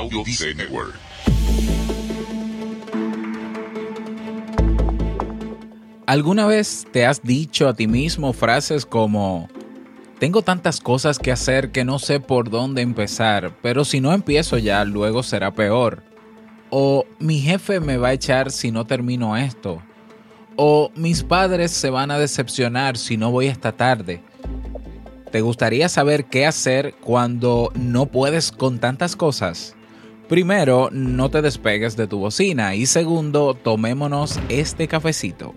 Audio Dice Network. ¿Alguna vez te has dicho a ti mismo frases como, tengo tantas cosas que hacer que no sé por dónde empezar, pero si no empiezo ya, luego será peor? O mi jefe me va a echar si no termino esto. O mis padres se van a decepcionar si no voy esta tarde. ¿Te gustaría saber qué hacer cuando no puedes con tantas cosas? Primero, no te despegues de tu bocina y segundo, tomémonos este cafecito.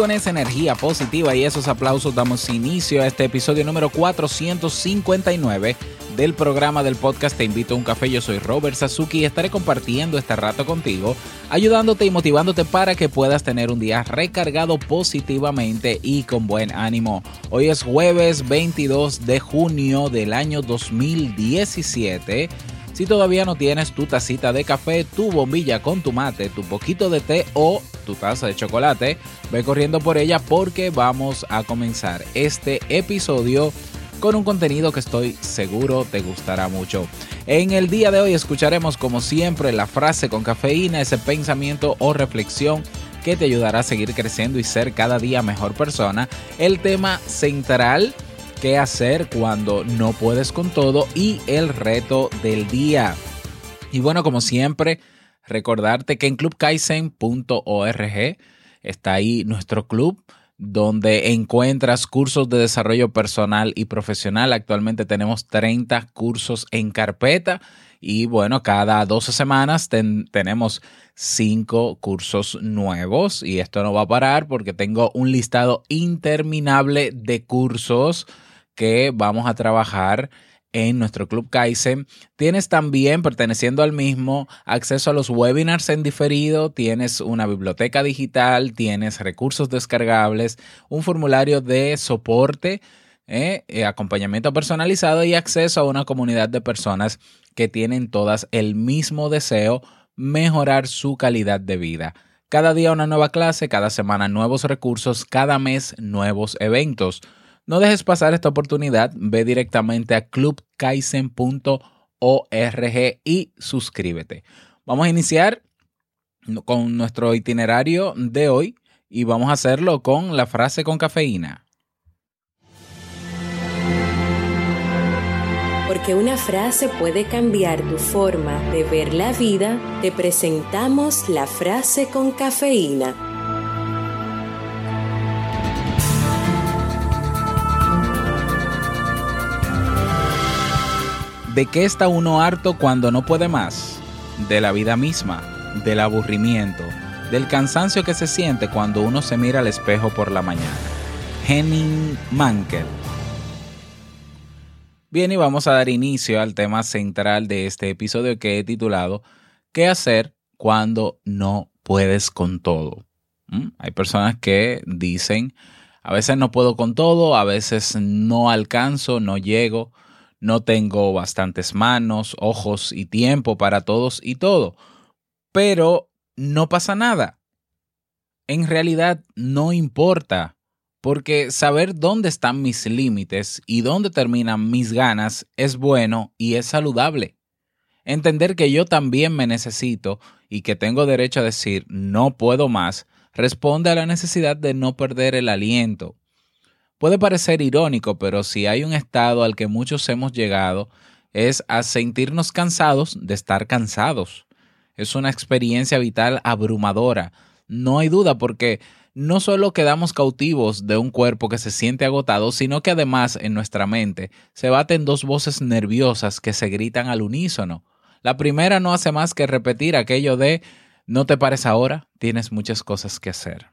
Con esa energía positiva y esos aplausos damos inicio a este episodio número 459 del programa del podcast Te invito a un café. Yo soy Robert Sasuki y estaré compartiendo este rato contigo, ayudándote y motivándote para que puedas tener un día recargado positivamente y con buen ánimo. Hoy es jueves 22 de junio del año 2017. Si todavía no tienes tu tacita de café, tu bombilla con tu mate, tu poquito de té o tu taza de chocolate, ve corriendo por ella porque vamos a comenzar este episodio con un contenido que estoy seguro te gustará mucho. En el día de hoy escucharemos como siempre la frase con cafeína, ese pensamiento o reflexión que te ayudará a seguir creciendo y ser cada día mejor persona. El tema central qué hacer cuando no puedes con todo y el reto del día. Y bueno, como siempre, recordarte que en clubkaizen.org está ahí nuestro club donde encuentras cursos de desarrollo personal y profesional. Actualmente tenemos 30 cursos en carpeta y bueno, cada 12 semanas tenemos 5 cursos nuevos y esto no va a parar porque tengo un listado interminable de cursos que vamos a trabajar en nuestro Club Kaizen. Tienes también, perteneciendo al mismo, acceso a los webinars en diferido, tienes una biblioteca digital, tienes recursos descargables, un formulario de soporte, eh, acompañamiento personalizado y acceso a una comunidad de personas que tienen todas el mismo deseo, mejorar su calidad de vida. Cada día una nueva clase, cada semana nuevos recursos, cada mes nuevos eventos. No dejes pasar esta oportunidad, ve directamente a clubkaizen.org y suscríbete. Vamos a iniciar con nuestro itinerario de hoy y vamos a hacerlo con la frase con cafeína. Porque una frase puede cambiar tu forma de ver la vida, te presentamos la frase con cafeína. ¿De qué está uno harto cuando no puede más? De la vida misma, del aburrimiento, del cansancio que se siente cuando uno se mira al espejo por la mañana. Henning Mankell. Bien, y vamos a dar inicio al tema central de este episodio que he titulado ¿Qué hacer cuando no puedes con todo? ¿Mm? Hay personas que dicen, a veces no puedo con todo, a veces no alcanzo, no llego, no tengo bastantes manos, ojos y tiempo para todos y todo. Pero no pasa nada. En realidad no importa, porque saber dónde están mis límites y dónde terminan mis ganas es bueno y es saludable. Entender que yo también me necesito y que tengo derecho a decir no puedo más responde a la necesidad de no perder el aliento, Puede parecer irónico, pero si hay un estado al que muchos hemos llegado es a sentirnos cansados de estar cansados. Es una experiencia vital abrumadora. No hay duda porque no solo quedamos cautivos de un cuerpo que se siente agotado, sino que además en nuestra mente se baten dos voces nerviosas que se gritan al unísono. La primera no hace más que repetir aquello de no te pares ahora, tienes muchas cosas que hacer.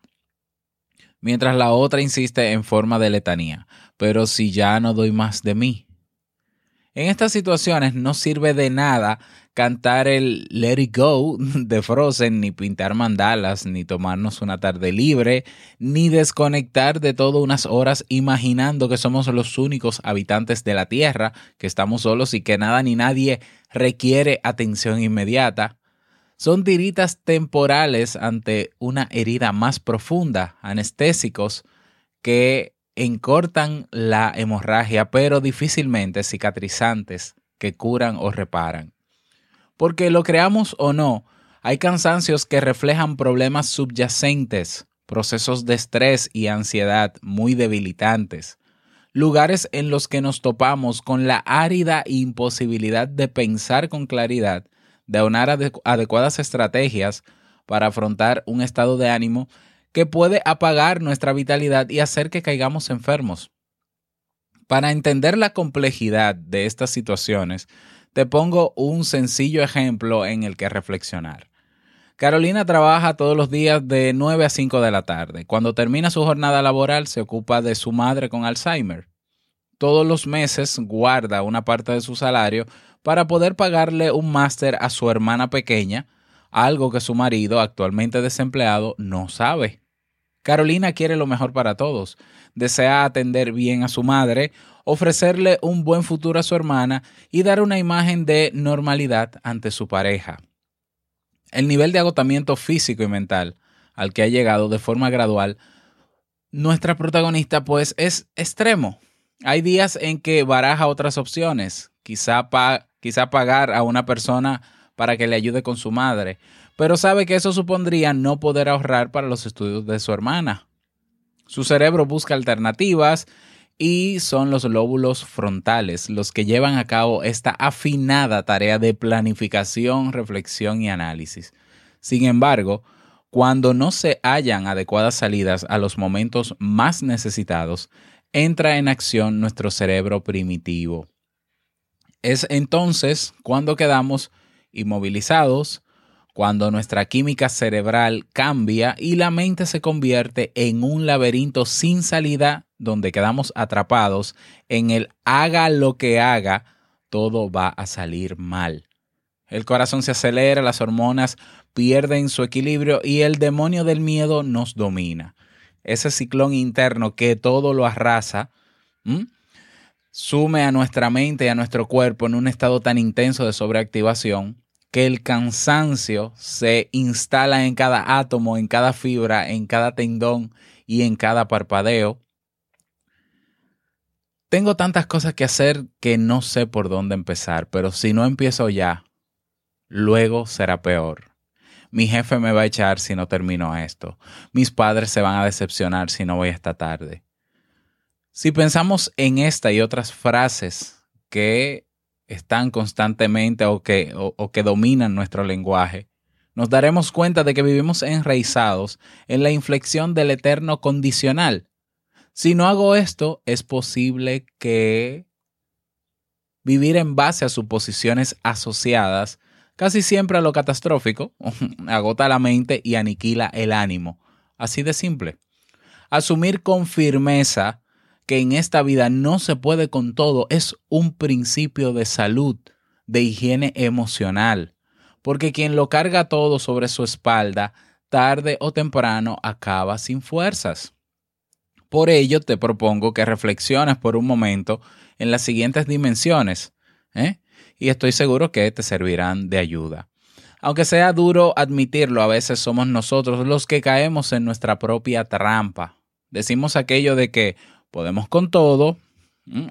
Mientras la otra insiste en forma de letanía, pero si ya no doy más de mí. En estas situaciones no sirve de nada cantar el Let It Go de Frozen, ni pintar mandalas, ni tomarnos una tarde libre, ni desconectar de todo unas horas imaginando que somos los únicos habitantes de la Tierra, que estamos solos y que nada ni nadie requiere atención inmediata. Son tiritas temporales ante una herida más profunda, anestésicos, que encortan la hemorragia, pero difícilmente cicatrizantes que curan o reparan. Porque lo creamos o no, hay cansancios que reflejan problemas subyacentes, procesos de estrés y ansiedad muy debilitantes, lugares en los que nos topamos con la árida imposibilidad de pensar con claridad, de aunar adecuadas estrategias para afrontar un estado de ánimo que puede apagar nuestra vitalidad y hacer que caigamos enfermos. Para entender la complejidad de estas situaciones, te pongo un sencillo ejemplo en el que reflexionar. Carolina trabaja todos los días de 9 a 5 de la tarde. Cuando termina su jornada laboral se ocupa de su madre con Alzheimer. Todos los meses guarda una parte de su salario para poder pagarle un máster a su hermana pequeña, algo que su marido, actualmente desempleado, no sabe. Carolina quiere lo mejor para todos. Desea atender bien a su madre, ofrecerle un buen futuro a su hermana y dar una imagen de normalidad ante su pareja. El nivel de agotamiento físico y mental al que ha llegado de forma gradual, nuestra protagonista pues es extremo. Hay días en que baraja otras opciones, quizá, quizá pagar a una persona para que le ayude con su madre, pero sabe que eso supondría no poder ahorrar para los estudios de su hermana. Su cerebro busca alternativas y son los lóbulos frontales los que llevan a cabo esta afinada tarea de planificación, reflexión y análisis. Sin embargo, cuando no se hallan adecuadas salidas a los momentos más necesitados, entra en acción nuestro cerebro primitivo. Es entonces cuando quedamos inmovilizados, cuando nuestra química cerebral cambia y la mente se convierte en un laberinto sin salida donde quedamos atrapados en el haga lo que haga, todo va a salir mal. El corazón se acelera, las hormonas pierden su equilibrio y el demonio del miedo nos domina. Ese ciclón interno que todo lo arrasa, sume a nuestra mente y a nuestro cuerpo en un estado tan intenso de sobreactivación que el cansancio se instala en cada átomo, en cada fibra, en cada tendón y en cada parpadeo. Tengo tantas cosas que hacer que no sé por dónde empezar, pero si no empiezo ya, luego será peor. Mi jefe me va a echar si no termino esto. Mis padres se van a decepcionar si no voy esta tarde. Si pensamos en esta y otras frases que están constantemente o que, o, que dominan nuestro lenguaje, nos daremos cuenta de que vivimos enraizados en la inflexión del eterno condicional. Si no hago esto, es posible que vivir en base a suposiciones asociadas, casi siempre a lo catastrófico, agota la mente y aniquila el ánimo. Así de simple. Asumir con firmeza que en esta vida no se puede con todo es un principio de salud, de higiene emocional, porque quien lo carga todo sobre su espalda, tarde o temprano acaba sin fuerzas. Por ello te propongo que reflexiones por un momento en las siguientes dimensiones, ¿eh? y estoy seguro que te servirán de ayuda. Aunque sea duro admitirlo, a veces somos nosotros los que caemos en nuestra propia trampa. Decimos aquello de que podemos con todo.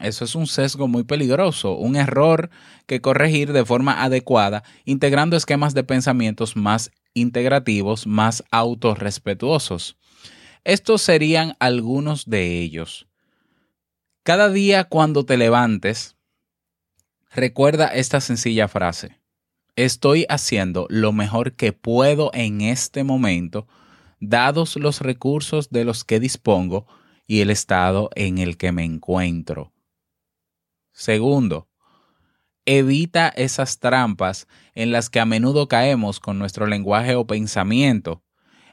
Eso es un sesgo muy peligroso, un error que corregir de forma adecuada, integrando esquemas de pensamientos más integrativos, más autorrespetuosos. Estos serían algunos de ellos. Cada día cuando te levantes, recuerda esta sencilla frase. Estoy haciendo lo mejor que puedo en este momento dados los recursos de los que dispongo y el estado en el que me encuentro. Segundo, evita esas trampas en las que a menudo caemos con nuestro lenguaje o pensamiento.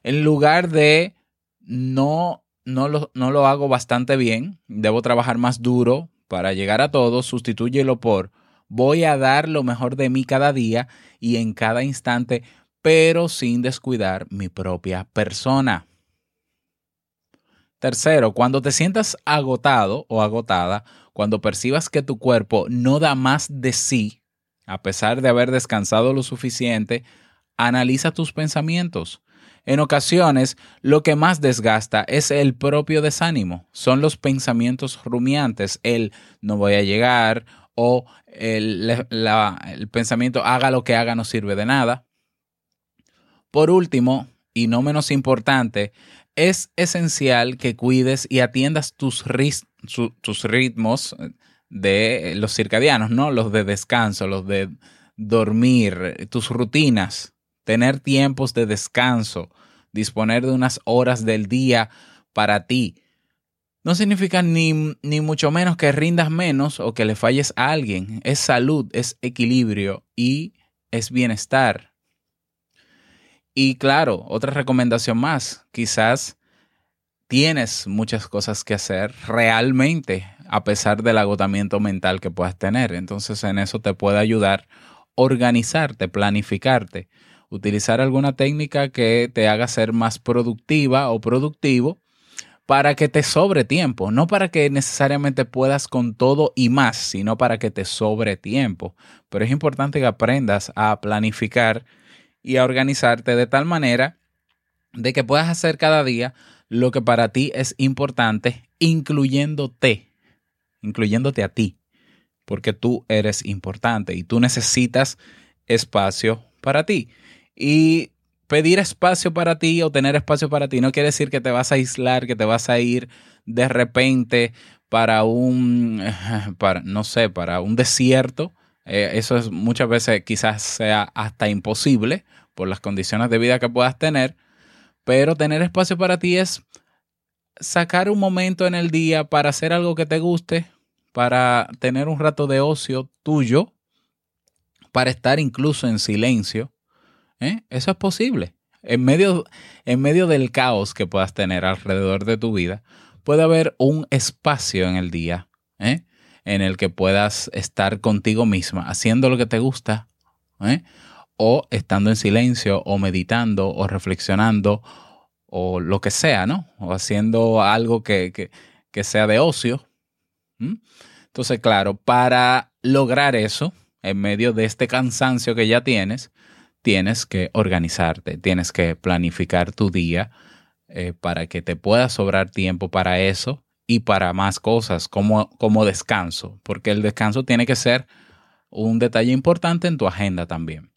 En lugar de no, no, lo, no lo hago bastante bien, debo trabajar más duro para llegar a todo, sustitúyelo por voy a dar lo mejor de mí cada día y en cada instante, pero sin descuidar mi propia persona. Tercero, cuando te sientas agotado o agotada, cuando percibas que tu cuerpo no da más de sí, a pesar de haber descansado lo suficiente, analiza tus pensamientos. En ocasiones, lo que más desgasta es el propio desánimo, son los pensamientos rumiantes, el no voy a llegar o el, el pensamiento haga lo que haga no sirve de nada. Por último, y no menos importante, es esencial que cuides y atiendas tus, tus ritmos de los circadianos, ¿no? Los de descanso, los de dormir, tus rutinas, tener tiempos de descanso, disponer de unas horas del día para ti. No significa ni, ni, mucho menos que rindas menos o que le falles a alguien. Es salud, es equilibrio y es bienestar. Y claro, otra recomendación más, quizás tienes muchas cosas que hacer realmente a pesar del agotamiento mental que puedas tener. Entonces en eso te puede ayudar organizarte, planificarte, utilizar alguna técnica que te haga ser más productiva o productivo para que te sobre tiempo, no para que necesariamente puedas con todo y más, sino para que te sobre tiempo. Pero es importante que aprendas a planificar y a organizarte de tal manera de que puedas hacer cada día lo que para ti es importante, incluyéndote, incluyéndote a ti, porque tú eres importante y tú necesitas espacio para ti. Y pedir espacio para ti o tener espacio para ti no quiere decir que te vas a aislar, que te vas a ir de repente para un, para, no sé, para un desierto eh, eso es muchas veces quizás sea hasta imposible por las condiciones de vida que puedas tener, pero tener espacio para ti es sacar un momento en el día para hacer algo que te guste, para tener un rato de ocio tuyo, para estar incluso en silencio. ¿eh? Eso es posible. En medio, en medio del caos que puedas tener alrededor de tu vida, puede haber un espacio en el día ¿eh? En el que puedas estar contigo misma, haciendo lo que te gusta, ¿eh? o estando en silencio, o meditando, o reflexionando, o lo que sea, ¿no? O haciendo algo que, sea de ocio. Entonces, claro, para lograr eso, en medio de este cansancio que ya tienes, tienes que organizarte, tienes que planificar tu día eh, para que te pueda sobrar tiempo para eso y para más cosas como, como descanso, porque el descanso tiene que ser un detalle importante en tu agenda también.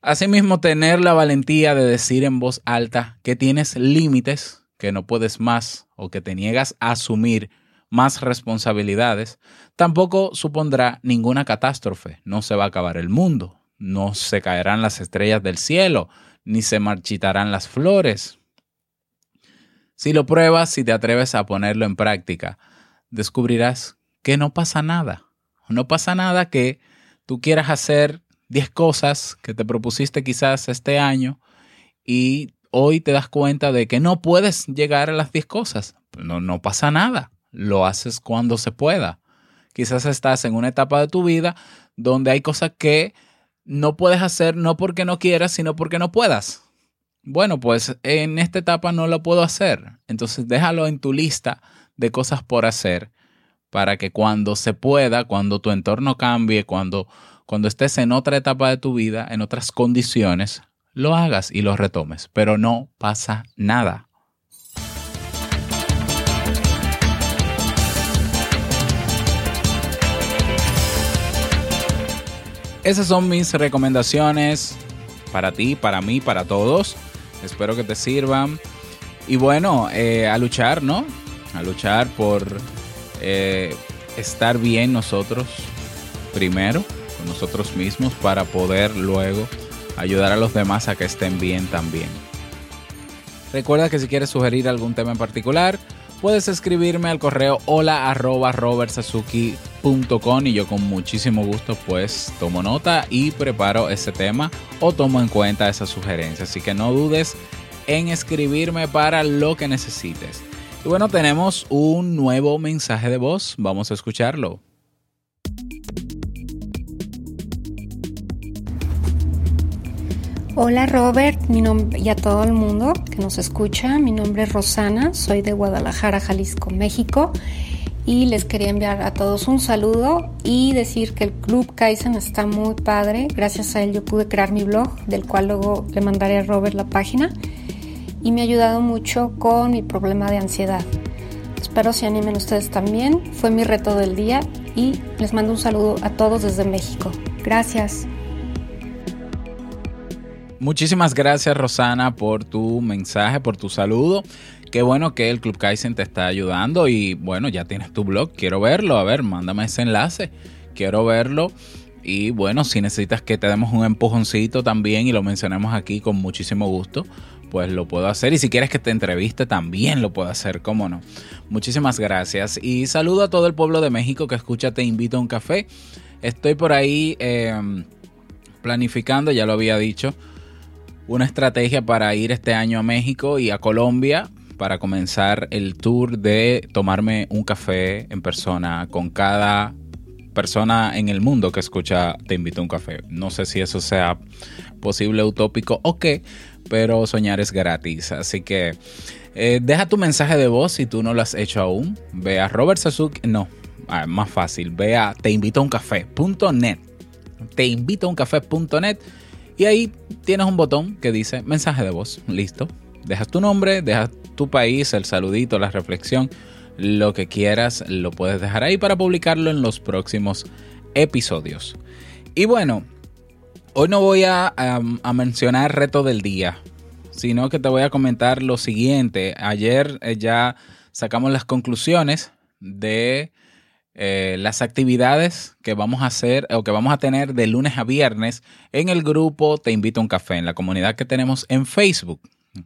Asimismo, tener la valentía de decir en voz alta que tienes límites, que no puedes más o que te niegas a asumir más responsabilidades, tampoco supondrá ninguna catástrofe. No se va a acabar el mundo, no se caerán las estrellas del cielo, ni se marchitarán las flores. Si lo pruebas, si te atreves a ponerlo en práctica, descubrirás que no pasa nada. No pasa nada que tú quieras hacer 10 cosas que te propusiste quizás este año y hoy te das cuenta de que no puedes llegar a las 10 cosas. No, no pasa nada. Lo haces cuando se pueda. Quizás estás en una etapa de tu vida donde hay cosas que no puedes hacer no porque no quieras, sino porque no puedas bueno, pues en esta etapa no lo puedo hacer. Entonces déjalo en tu lista de cosas por hacer para que cuando se pueda, cuando tu entorno cambie, cuando, cuando estés en otra etapa de tu vida, en otras condiciones, lo hagas y lo retomes. Pero no pasa nada. Esas son mis recomendaciones para ti, para mí, para todos. Espero que te sirvan. Y bueno, eh, a luchar, ¿no? A luchar por eh, estar bien nosotros primero, con nosotros mismos, para poder luego ayudar a los demás a que estén bien también. Recuerda que si quieres sugerir algún tema en particular, puedes escribirme al correo hola arroba y yo con muchísimo gusto pues tomo nota y preparo ese tema o tomo en cuenta esa sugerencia. Así que no dudes en escribirme para lo que necesites. Y bueno, tenemos un nuevo mensaje de voz. Vamos a escucharlo. Hola Robert y a todo el mundo que nos escucha. Mi nombre es Rosana, soy de Guadalajara, Jalisco, México. Y les quería enviar a todos un saludo y decir que el Club Kaizen está muy padre. Gracias a él yo pude crear mi blog, del cual luego le mandaré a Robert la página. Y me ha ayudado mucho con mi problema de ansiedad. Espero se animen ustedes también. Fue mi reto del día y les mando un saludo a todos desde México. Gracias. Muchísimas gracias Rosana por tu mensaje, por tu saludo. Qué bueno que el Club Kaizen te está ayudando y bueno, ya tienes tu blog. Quiero verlo. A ver, mándame ese enlace. Quiero verlo. Y bueno, si necesitas que te demos un empujoncito también y lo mencionemos aquí con muchísimo gusto, pues lo puedo hacer. Y si quieres que te entreviste, también lo puedo hacer, cómo no. Muchísimas gracias. Y saludo a todo el pueblo de México que escucha Te Invito a un Café. Estoy por ahí em, planificando, ya lo había dicho, una estrategia para ir este año a México y a Colombia para comenzar el tour de tomarme un café en persona con cada persona en el mundo que escucha Te invito a un café. No sé si eso sea posible, utópico o qué, pero soñar es gratis. Así que eh, deja tu mensaje de voz si tú no lo has hecho aún. Ve a Robert Sasuke, no, ah, más fácil, ve a teinvitoauncafé.net. Teinvitoauncafé.net y ahí tienes un botón que dice mensaje de voz. Listo. Dejas tu nombre, dejas tu país, el saludito, la reflexión, lo que quieras, lo puedes dejar ahí para publicarlo en los próximos episodios. Y bueno, hoy no voy a, mencionar reto del día, sino que te voy a comentar lo siguiente. Ayer eh, ya sacamos las conclusiones de eh, las actividades que vamos a hacer o que vamos a tener de lunes a viernes en el grupo Te Invito a un Café, en la comunidad que tenemos en Facebook.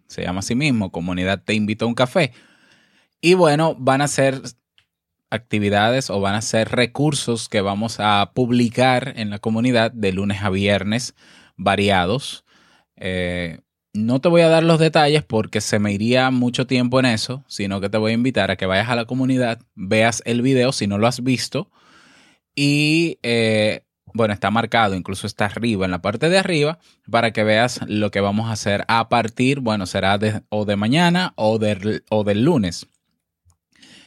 Se llama así mismo, Comunidad Te Invito a un Café. Y bueno, van a ser actividades o van a ser recursos que vamos a publicar en la comunidad de lunes a viernes variados. Eh, no te voy a dar los detalles porque se me iría mucho tiempo en eso, sino que te voy a invitar a que vayas a la comunidad, veas el video si no lo has visto y eh, bueno, está marcado, incluso está arriba, en la parte de arriba, para que veas lo que vamos a hacer a partir, bueno, será de, o de mañana o, o del lunes.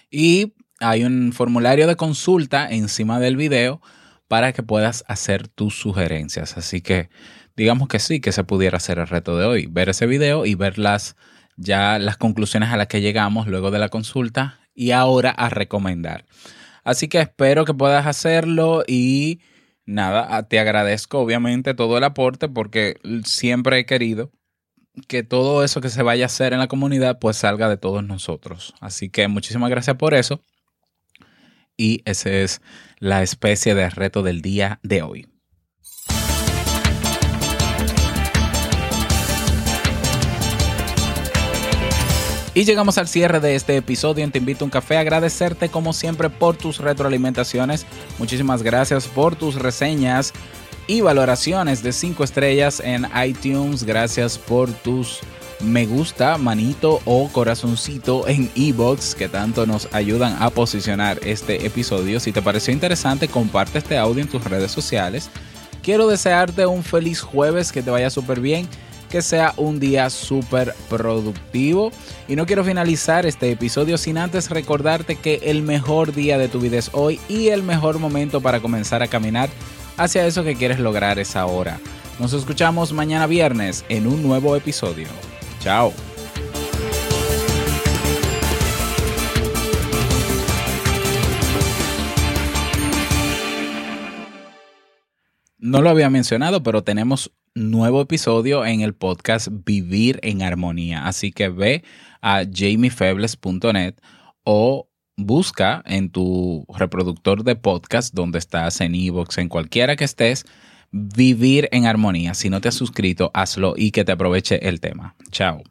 Y hay un formulario de consulta encima del video para que puedas hacer tus sugerencias. Así que digamos que sí, que se pudiera hacer el reto de hoy, ver ese video y ver las, ya las conclusiones a las que llegamos luego de la consulta y ahora a recomendar. Así que espero que puedas hacerlo y nada, te agradezco obviamente todo el aporte porque siempre he querido que todo eso que se vaya a hacer en la comunidad pues salga de todos nosotros. Así que muchísimas gracias por eso. Y ese es la especie de reto del día de hoy. Y llegamos al cierre de este episodio en Te Invito a un Café. Agradecerte como siempre por tus retroalimentaciones. Muchísimas gracias por tus reseñas y valoraciones de 5 estrellas en iTunes. Gracias por tus me gusta, manito o corazoncito en ebox que tanto nos ayudan a posicionar este episodio. Si te pareció interesante, comparte este audio en tus redes sociales. Quiero desearte un feliz jueves, que te vaya súper bien que sea un día súper productivo. Y no quiero finalizar este episodio sin antes recordarte que el mejor día de tu vida es hoy y el mejor momento para comenzar a caminar hacia eso que quieres lograr es ahora. Nos escuchamos mañana viernes en un nuevo episodio. Chao. No lo había mencionado, pero tenemos nuevo episodio en el podcast Vivir en Armonía. Así que ve a jamiefebles.net o busca en tu reproductor de podcast donde estás, en Evox, en cualquiera que estés, Vivir en Armonía. Si no te has suscrito, hazlo y que te aproveche el tema. Chao.